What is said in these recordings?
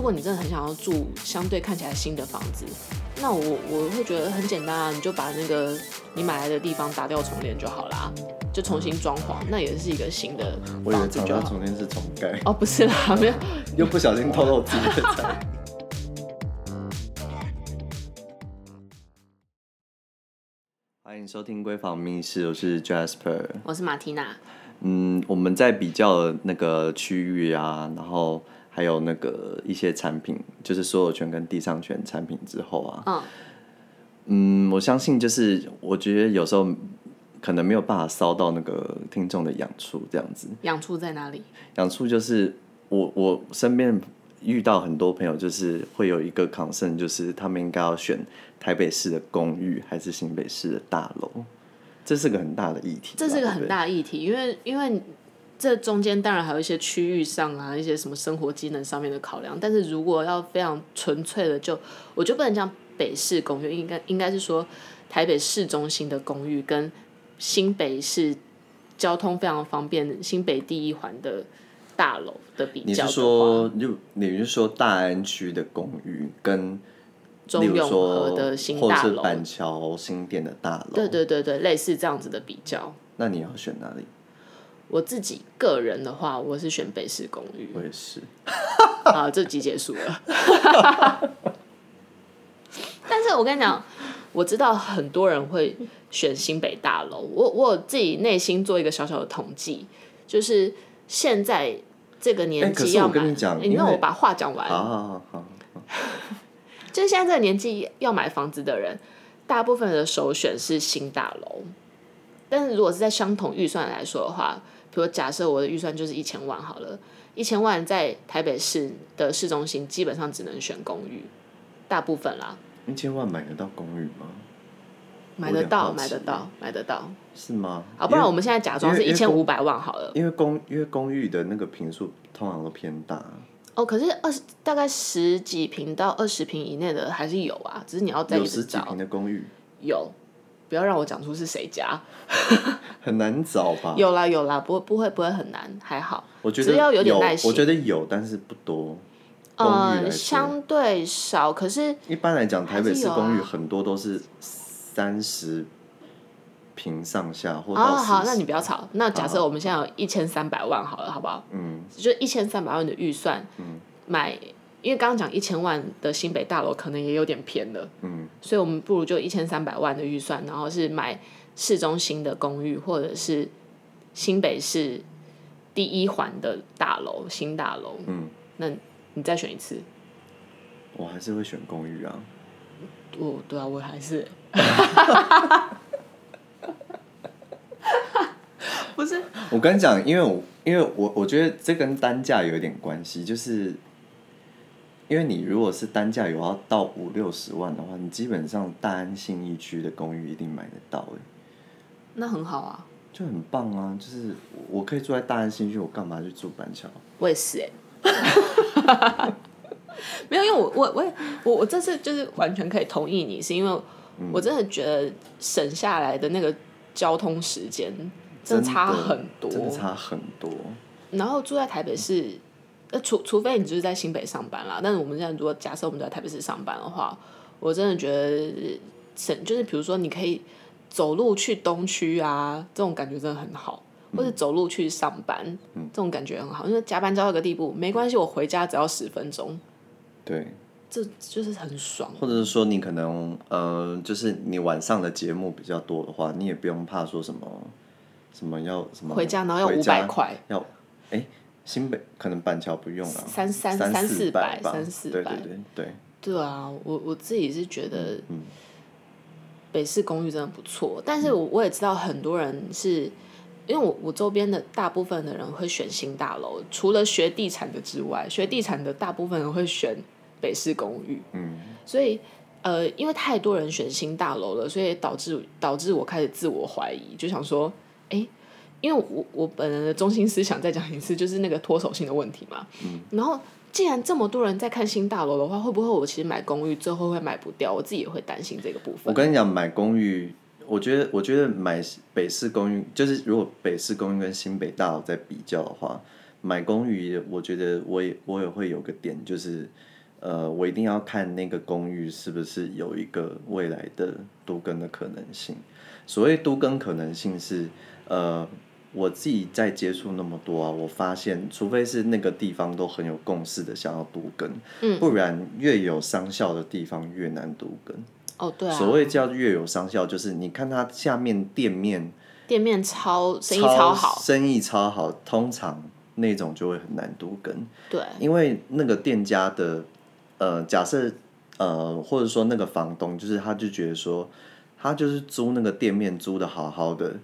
如果你真的很想要住相对看起来新的房子，那我我会觉得很简单啊，你就把那个你买来的地方打掉重练就好啦，就重新装潢，那也是一个新的房子就好。我以为打掉重练是重盖。哦，不是啦，没有，又不小心透露自己的财。欢迎收听闺房密室，我是 Jasper，我是马缇娜。嗯，我们在比较那个区域啊，然后。还有那个一些产品，就是所有权跟地上权产品之后啊，嗯，嗯，我相信就是我觉得有时候可能没有办法烧到那个听众的痒处，这样子。痒处在哪里？痒处就是我我身边遇到很多朋友，就是会有一个 concern，就是他们应该要选台北市的公寓还是新北市的大楼，这是个很大的议题。这是个很大的议题，因为因为。这中间当然还有一些区域上啊，一些什么生活机能上面的考量。但是如果要非常纯粹的就，就我就不能讲北市公寓，应该应该是说台北市中心的公寓跟新北市交通非常方便、新北第一环的大楼的比较。你是说，就你是说大安区的公寓跟中永和的新大楼，板桥新店的大楼？对对对对，类似这样子的比较。那你要选哪里？我自己个人的话，我是选北市公寓。我也是。好，这集结束了。但是我跟你讲，我知道很多人会选新北大楼。我我自己内心做一个小小的统计，就是现在这个年纪要买，欸、你让我把话讲完。好好好好。就是现在这个年纪要买房子的人，大部分的首选是新大楼。但是如果是在相同预算来说的话，比如假设我的预算就是一千万好了，一千万在台北市的市中心基本上只能选公寓，大部分啦。一千万买得到公寓吗？买得到，买得到，买得到。是吗？啊，不然我们现在假装是一千五百万好了。因为公因为公寓的那个坪数通常都偏大。哦，可是二十大概十几坪到二十坪以内的还是有啊，只是你要再找。有十几坪的公寓。有。不要让我讲出是谁家，很难找吧？有啦有啦，不会不会不会很难，还好。我觉得只要有点耐心。我觉得有，但是不多。呃，相对少，可是。一般来讲，台北市公寓很多都是三十平上下，或者。哦，好，那你不要吵。那假设我们现在有一千三百万好了，好不好？嗯。就一千三百万的预算，嗯，买。因为刚刚讲一千万的新北大楼可能也有点偏了，嗯，所以我们不如就一千三百万的预算，然后是买市中心的公寓，或者是新北市第一环的大楼，新大楼，嗯，那你再选一次，我还是会选公寓啊，哦，对啊，我还是，不是，我跟你讲，因为我因为我我觉得这跟单价有一点关系，就是。因为你如果是单价有要到五六十万的话，你基本上大安信义区的公寓一定买得到哎。那很好啊。就很棒啊！就是我可以住在大安信义区，我干嘛去住板桥？我也是哎。没有，因为我我我我我这次就是完全可以同意你，是因为我真的觉得省下来的那个交通时间真的差很多，真的差很多。然后住在台北市。呃，除除非你就是在新北上班啦，但是我们现在如果假设我们在台北市上班的话，我真的觉得省就是比如说你可以走路去东区啊，这种感觉真的很好，或者走路去上班，嗯，这种感觉很好，因为加班加到一个地步没关系，我回家只要十分钟，对，这就是很爽。或者是说你可能呃，就是你晚上的节目比较多的话，你也不用怕说什么什么要什么回家然后要五百块要哎。欸新北可能板桥不用了，三三三四百，三四百，对对对对。对啊，我我自己是觉得，北市公寓真的不错，但是我我也知道很多人是，因为我我周边的大部分的人会选新大楼，除了学地产的之外，学地产的大部分人会选北市公寓。嗯，所以呃，因为太多人选新大楼了，所以导致导致我开始自我怀疑，就想说，哎。因为我我本人的中心思想再讲一次，就是那个脱手性的问题嘛。嗯。然后，既然这么多人在看新大楼的话，会不会我其实买公寓最后会买不掉？我自己也会担心这个部分。我跟你讲，买公寓，我觉得我觉得买北市公寓，就是如果北市公寓跟新北大楼在比较的话，买公寓，我觉得我也我也会有个点，就是呃，我一定要看那个公寓是不是有一个未来的都更的可能性。所谓都更可能性是，呃，我自己在接触那么多啊，我发现，除非是那个地方都很有共识的想要都更，嗯，不然越有商效的地方越难都更。哦，对啊。所谓叫越有商效，就是你看它下面店面，店面超生意超好，生意超好，通常那种就会很难都更。对，因为那个店家的。呃，假设呃，或者说那个房东，就是他就觉得说，他就是租那个店面租的好好的。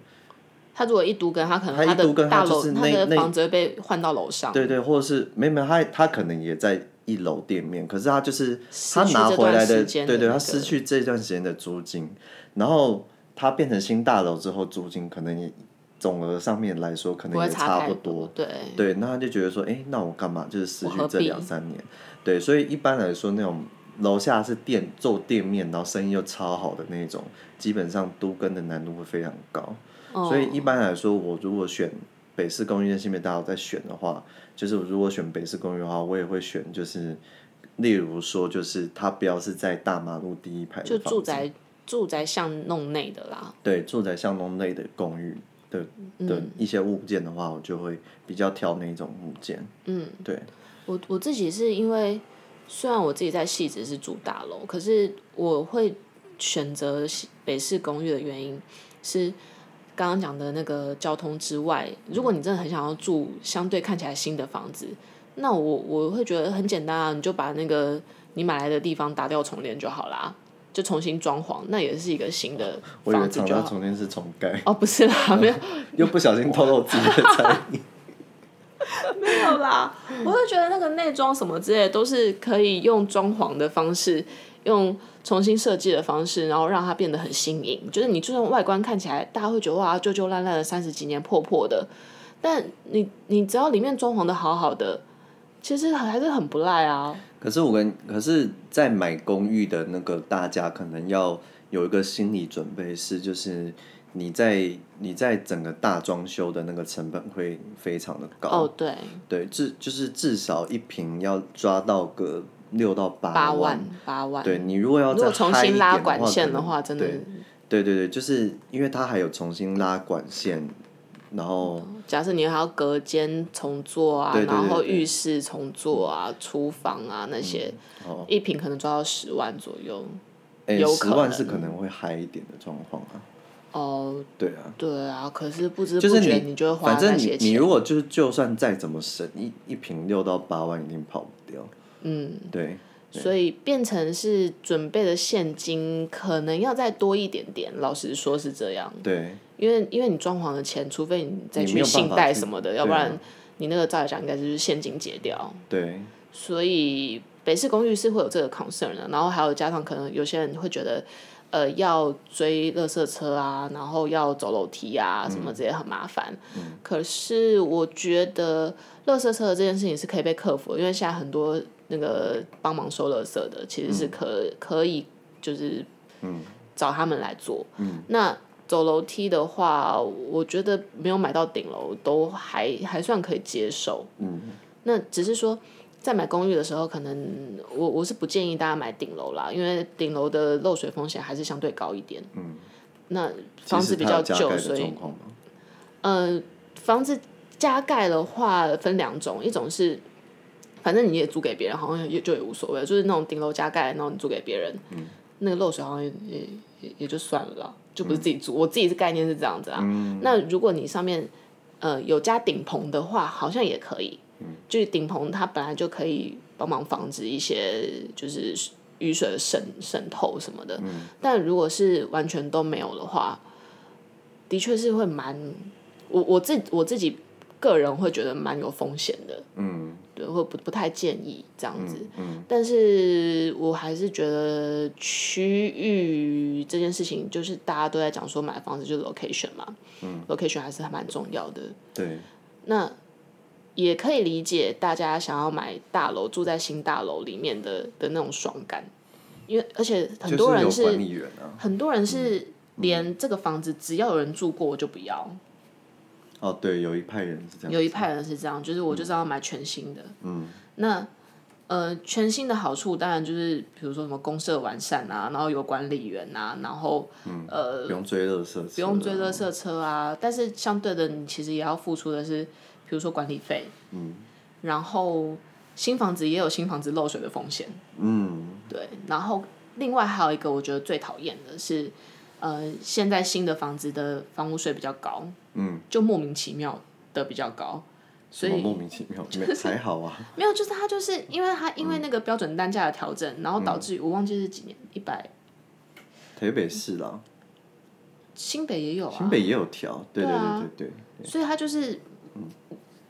他如果一都更，他可能他的大楼他，他的房子会被换到楼上。对对，或者是没没有他他可能也在一楼店面，可是他就是他拿回来的，对对，他失去这段时间的租金，然后他变成新大楼之后，租金可能也总额上面来说可能也差不多。对对，那他就觉得说，哎，那我干嘛就是失去这两三年？对，所以一般来说，那种楼下是店做店面，然后生意又超好的那种，基本上都跟的难度会非常高。Oh. 所以一般来说，我如果选北市公寓跟新北大楼在选的话，就是如果选北市公寓的话，我也会选就是，例如说，就是它不要是在大马路第一排的，就住宅住宅巷弄内的啦。对，住宅巷弄内的公寓的的一些物件的话，我就会比较挑那种物件。嗯，对。我我自己是因为，虽然我自己在汐止是住大楼，可是我会选择北市公寓的原因是，刚刚讲的那个交通之外，如果你真的很想要住相对看起来新的房子，那我我会觉得很简单啊，你就把那个你买来的地方打掉重连就好啦，就重新装潢，那也是一个新的房子就好。我以为重练是重盖。哦，不是啦，没有，又不小心透露自己的才艺。没有啦，我会觉得那个内装什么之类的都是可以用装潢的方式，用重新设计的方式，然后让它变得很新颖。就是你就算外观看起来，大家会觉得哇，旧旧烂烂的三十几年破破的，但你你只要里面装潢的好好的，其实还是很不赖啊。可是我跟可是，在买公寓的那个大家可能要有一个心理准备是，就是。你在你在整个大装修的那个成本会非常的高哦，对，对，至就是至少一平要抓到个六到八万，八万，对，你如果要再重新拉管线的话，真的，对对对，就是因为它还有重新拉管线，然后假设你还要隔间重做啊，然后浴室重做啊，厨房啊那些，一瓶可能抓到十万左右，有十万是可能会嗨一点的状况啊。哦，对啊，对啊，可是不知不觉你就会花那些钱。反正你你如果就是就算再怎么省，一一瓶六到八万一定跑不掉。嗯，对。所以变成是准备的现金可能要再多一点点，老实说是这样。对。因为因为你装潢的钱，除非你再去信贷什么的，要不然你那个照理讲应该就是现金结掉。对。所以北市公寓是会有这个 concern 的，然后还有加上可能有些人会觉得。呃，要追垃圾车啊，然后要走楼梯啊，什么这些很麻烦。嗯、可是我觉得，垃圾车的这件事情是可以被克服的，因为现在很多那个帮忙收垃圾的，其实是可、嗯、可以就是，找他们来做。嗯、那走楼梯的话，我觉得没有买到顶楼都还还算可以接受。嗯、那只是说。在买公寓的时候，可能我我是不建议大家买顶楼啦，因为顶楼的漏水风险还是相对高一点。嗯，那房子比较旧，所以，呃，房子加盖的话分两种，一种是反正你也租给别人，好像也就也无所谓，就是那种顶楼加盖，然后你租给别人，嗯，那个漏水好像也也也也就算了啦，就不是自己租。嗯，我自己的概念是这样子啊。嗯，那如果你上面呃有加顶棚的话，好像也可以。就是顶棚，它本来就可以帮忙防止一些就是雨水的渗渗透什么的。嗯、但如果是完全都没有的话，的确是会蛮，我我自我自己个人会觉得蛮有风险的。嗯，对，或不不太建议这样子。嗯嗯、但是我还是觉得区域这件事情，就是大家都在讲说买房子就是 location 嘛。嗯、location 还是还蛮重要的。对。那。也可以理解大家想要买大楼住在新大楼里面的的那种爽感，因为而且很多人是，是、啊、很多人是连这个房子只要有人住过我就不要。哦，对，有一派人是这样。有一派人是这样，就是我就是要买全新的。嗯。那呃，全新的好处当然就是，比如说什么公社完善啊，然后有管理员啊，然后、嗯、呃，不用追垃圾车，不用追垃圾车啊。但是相对的，你其实也要付出的是，比如说管理费。嗯。然后新房子也有新房子漏水的风险。嗯。对，然后另外还有一个我觉得最讨厌的是，呃，现在新的房子的房屋税比较高。嗯。就莫名其妙的比较高。所以莫名其妙，没才好啊。没有，就是他就是因为他因为那个标准单价的调整，然后导致我忘记是几年一百。台北市啦。新北也有啊。新北也有调，对对对对对。所以他就是，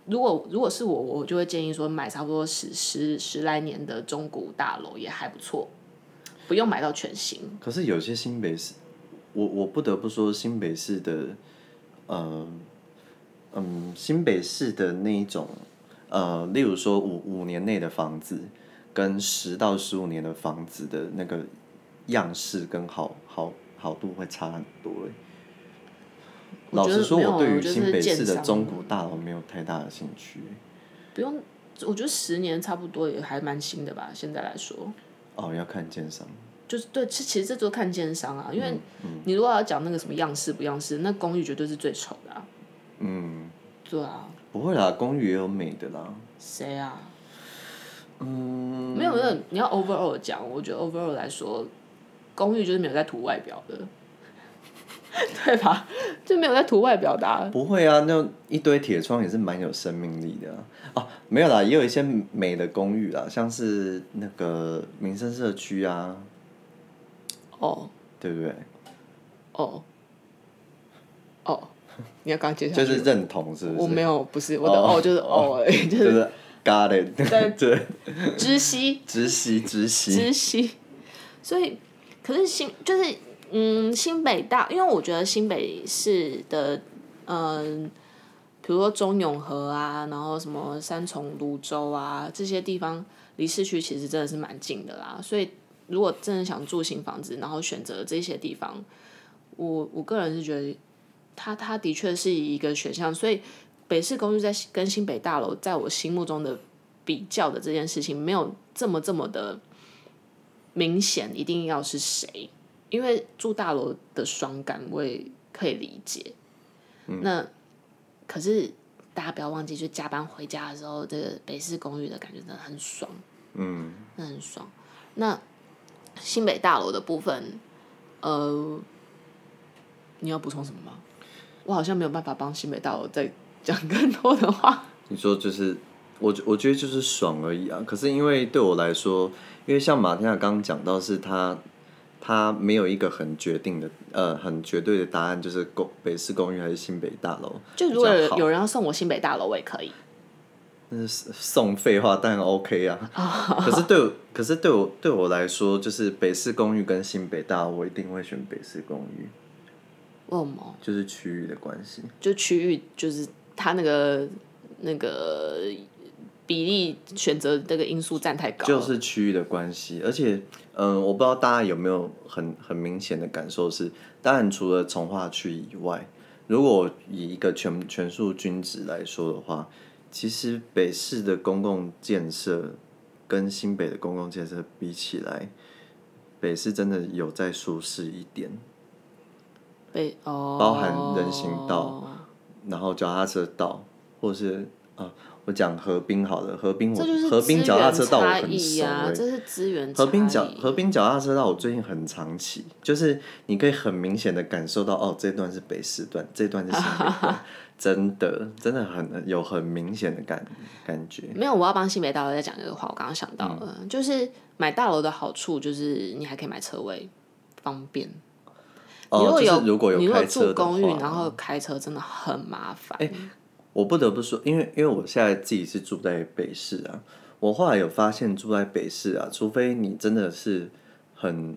如果如果是我，我就会建议说买差不多十十十来年的中古大楼也还不错，不用买到全新。可是有些新北市，我我不得不说新北市的，呃。嗯，新北市的那一种，呃，例如说五五年内的房子，跟十到十五年的房子的那个样式跟好好好度会差很多。老实说，我对于新北市的中古大楼没有太大的兴趣。不用，我觉得十年差不多也还蛮新的吧，现在来说。哦，要看建商。就是对，其其实这都看奸商啊，因为你如果要讲那个什么样式不样式，那公寓绝对是最丑的啊。嗯，对啊，不会啦，公寓也有美的啦。谁啊？嗯，没有没有，你要 overall 讲，我觉得 overall 来说，公寓就是没有在图外表的，对吧？就没有在图外表的啊。不会啊，那一堆铁窗也是蛮有生命力的啊。哦，没有啦，也有一些美的公寓啦，像是那个民生社区啊。哦。对不对？哦。哦。你要刚接下来就是认同，是不是？我没有，不是我的哦，就是哦，就是 got it，对，知悉，知悉，知悉，知悉。所以，可是新就是嗯，新北大，因为我觉得新北市的嗯，比如说中永和啊，然后什么三重、芦洲啊这些地方，离市区其实真的是蛮近的啦。所以，如果真的想住新房子，然后选择这些地方，我我个人是觉得。它它的确是一个选项，所以北市公寓在跟新北大楼在我心目中的比较的这件事情没有这么这么的明显，一定要是谁？因为住大楼的爽感我也可以理解。嗯、那可是大家不要忘记，就加班回家的时候，这个北市公寓的感觉真的很爽。嗯，那很爽。那新北大楼的部分，呃，你要补充什么吗？我好像没有办法帮新北大楼再讲更多的话。你说就是，我我觉得就是爽而已啊。可是因为对我来说，因为像马天雅刚刚讲到，是他他没有一个很决定的呃很绝对的答案，就是公北市公寓还是新北大楼。就如果有人要送我新北大楼，我也可以。那是送废话，当然 OK 啊。可是对，可是对我对我来说，就是北市公寓跟新北大，我一定会选北市公寓。为什么？就是区域的关系。就区域，就是它那个那个比例选择这个因素占太高。就是区域的关系，而且，嗯，我不知道大家有没有很很明显的感受是，当然除了从化区以外，如果以一个全全数均值来说的话，其实北市的公共建设跟新北的公共建设比起来，北市真的有在舒适一点。包含人行道，然后脚踏车道，或是啊，我讲河滨好了，河滨我河滨脚踏车道我很熟，这是资源河滨脚河滨脚踏车道我最近很常骑，就是你可以很明显的感受到哦，这段是北四段，这段是新北段，真的真的很有很明显的感感觉。没有，我要帮新北大楼再讲一个话，我刚刚想到了，嗯、就是买大楼的好处就是你还可以买车位，方便。哦，如果有，如果有住公寓，然后开车真的很麻烦。哎，我不得不说，因为因为我现在自己是住在北市啊，我后来有发现住在北市啊，除非你真的是很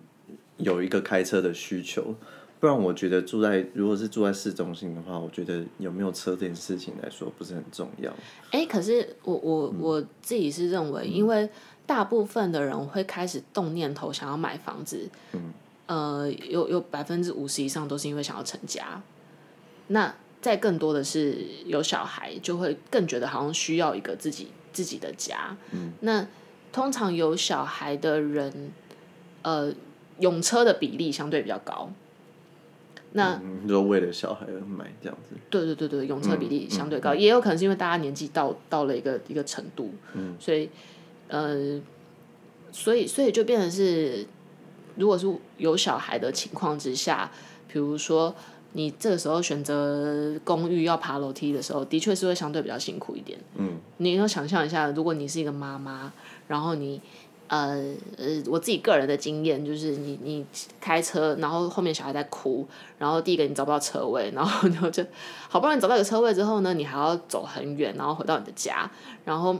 有一个开车的需求，不然我觉得住在如果是住在市中心的话，我觉得有没有车这件事情来说不是很重要。哎，可是我我我自己是认为，因为大部分的人会开始动念头想要买房子，嗯。呃，有有百分之五十以上都是因为想要成家，那再更多的是有小孩，就会更觉得好像需要一个自己自己的家。嗯，那通常有小孩的人，呃，用车的比例相对比较高。那你说为了小孩而买这样子？对对对对，用车比例相对高，也有可能是因为大家年纪到到了一个一个程度，嗯、所以呃，所以所以就变成是，如果是有小孩的情况之下，比如说你这个时候选择公寓要爬楼梯的时候，的确是会相对比较辛苦一点。嗯，你要想象一下，如果你是一个妈妈，然后你。呃呃，我自己个人的经验就是你，你你开车，然后后面小孩在哭，然后第一个你找不到车位，然后就就好不容易找到一个车位之后呢，你还要走很远，然后回到你的家，然后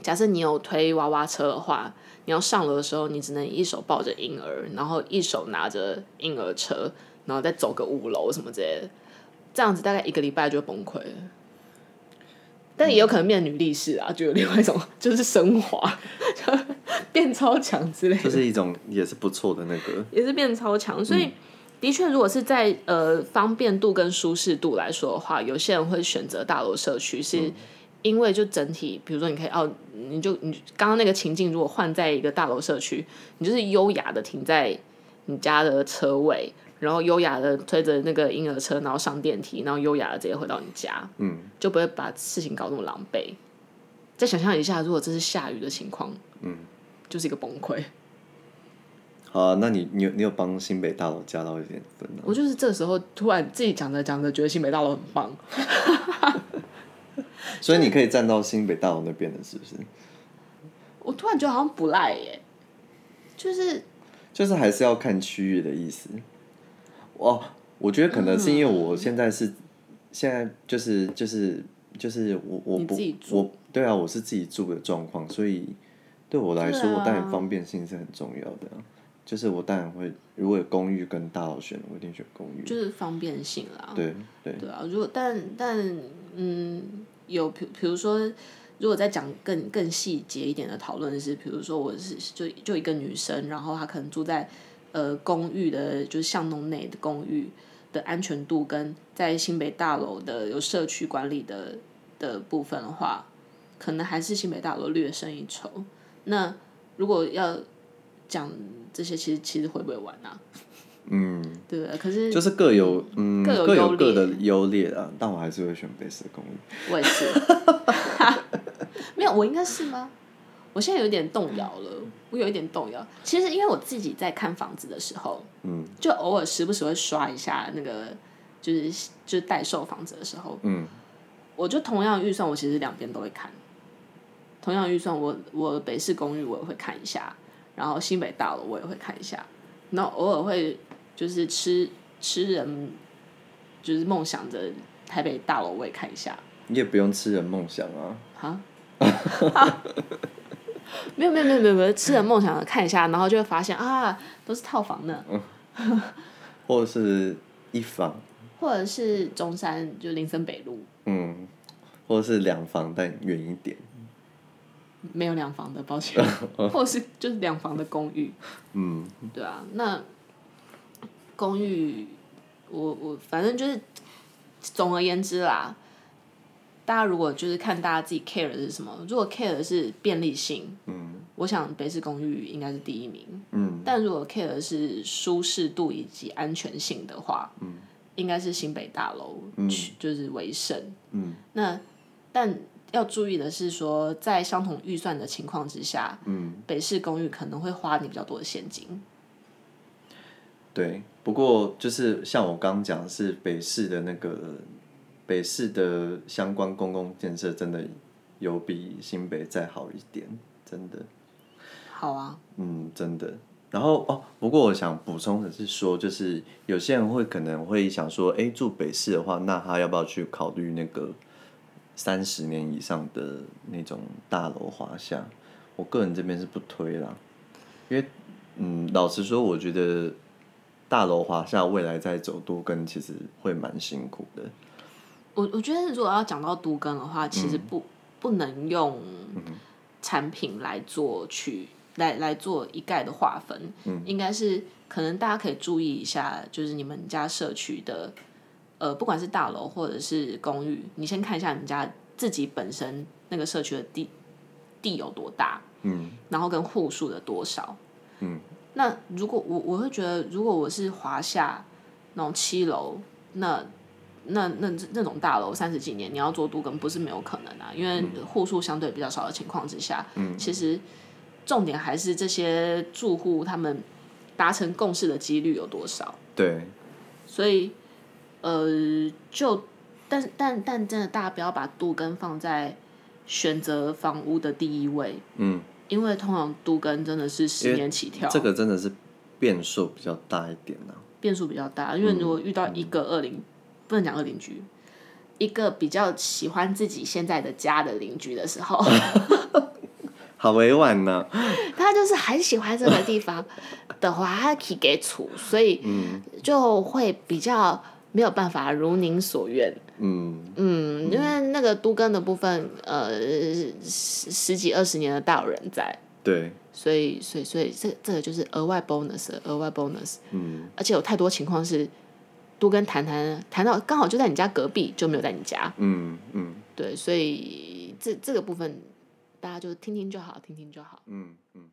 假设你有推娃娃车的话，你要上楼的时候，你只能一手抱着婴儿，然后一手拿着婴儿车，然后再走个五楼什么之类的，这样子大概一个礼拜就崩溃了。但也有可能变女力士啊，就有另外一种 就是升华，变超强之类的。这是一种也是不错的那个，也是变超强。所以、嗯、的确，如果是在呃方便度跟舒适度来说的话，有些人会选择大楼社区，是因为就整体，比如说你可以哦，你就你刚刚那个情境，如果换在一个大楼社区，你就是优雅的停在你家的车位。然后优雅的推着那个婴儿车，然后上电梯，然后优雅的直接回到你家，嗯，就不会把事情搞那么狼狈。再想象一下，如果这是下雨的情况，嗯，就是一个崩溃。好啊，那你你有你有帮新北大楼加到一点分吗？我就是这个时候突然自己讲着讲着，觉得新北大楼很棒。所以你可以站到新北大楼那边的，是不是？我突然觉得好像不赖耶，就是就是还是要看区域的意思。哦，我觉得可能是因为我现在是，嗯、现在就是就是就是我我不我对啊，我是自己住的状况，所以对我来说，啊、我当然方便性是很重要的。就是我当然会，如果有公寓跟大楼选，我一定选公寓。就是方便性啦。对对对啊！如果但但嗯，有比比如说，如果再讲更更细节一点的讨论是，比如说我是就就一个女生，然后她可能住在。呃，公寓的，就是巷弄内的公寓的安全度，跟在新北大楼的有社区管理的的部分的话，可能还是新北大楼略胜一筹。那如果要讲这些，其实其实会不会玩啊？嗯，对，可是就是各有嗯各有各有各的优劣啊，但我还是会选北市公寓。我也是，没有，我应该是吗？我现在有点动摇了，我有一点动摇。其实因为我自己在看房子的时候，嗯，就偶尔时不时会刷一下那个，就是就是代售房子的时候，嗯，我就同样预算，我其实两边都会看。同样预算我，我我北市公寓我也会看一下，然后新北大楼我也会看一下，然后偶尔会就是吃吃人，就是梦想着台北大楼我也看一下。你也不用吃人梦想啊。哈。没有没有没有没有没有，吃人梦想的看一下，然后就会发现啊，都是套房呢，嗯、或者是一房，或者是中山就林森北路，嗯，或者是两房但远一点，没有两房的，抱歉，或者是就是两房的公寓，嗯，对啊，那公寓，我我反正就是总而言之啦。大家如果就是看大家自己 care 的是什么，如果 care 的是便利性，嗯，我想北市公寓应该是第一名，嗯，但如果 care 的是舒适度以及安全性的话，嗯，应该是新北大楼，嗯，就是为胜，嗯，那但要注意的是说，在相同预算的情况之下，嗯，北市公寓可能会花你比较多的现金，对，不过就是像我刚讲的是北市的那个。北市的相关公共建设真的有比新北再好一点，真的。好啊。嗯，真的。然后哦，不过我想补充的是说，就是有些人会可能会想说，哎，住北市的话，那他要不要去考虑那个三十年以上的那种大楼华夏？我个人这边是不推啦，因为嗯，老实说，我觉得大楼华夏未来在走多更其实会蛮辛苦的。我我觉得，如果要讲到都更的话，其实不、嗯、不能用产品来做去来来做一概的划分，嗯、应该是可能大家可以注意一下，就是你们家社区的，呃，不管是大楼或者是公寓，你先看一下你们家自己本身那个社区的地地有多大，嗯，然后跟户数的多少，嗯，那如果我我会觉得，如果我是华夏那种七楼，那那那那种大楼三十几年，你要做都更不是没有可能啊，因为户数相对比较少的情况之下，嗯，其实重点还是这些住户他们达成共识的几率有多少，对，所以呃就。但但但真的，大家不要把都更放在选择房屋的第一位。嗯，因为通常都更真的是十年起跳，这个真的是变数比较大一点呢、啊。变数比较大，因为如果遇到一个二零，嗯、不能讲恶邻居，一个比较喜欢自己现在的家的邻居的时候，好委婉呢。他就是很喜欢这个地方的话，他可以给处，所以就会比较。没有办法如您所愿。嗯嗯，因为那个都更的部分，呃，十十几二十年的大有人在。对。所以，所以，所以，这这个就是额外 bonus，额外 bonus。嗯。而且有太多情况是，都跟谈谈谈到刚好就在你家隔壁，就没有在你家。嗯嗯。对，所以这这个部分大家就听听就好，听听就好。嗯嗯。